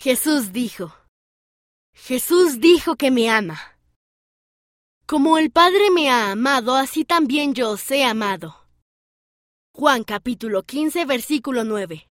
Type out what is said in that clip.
Jesús dijo. Jesús dijo que me ama. Como el Padre me ha amado, así también yo os he amado. Juan capítulo 15, versículo 9.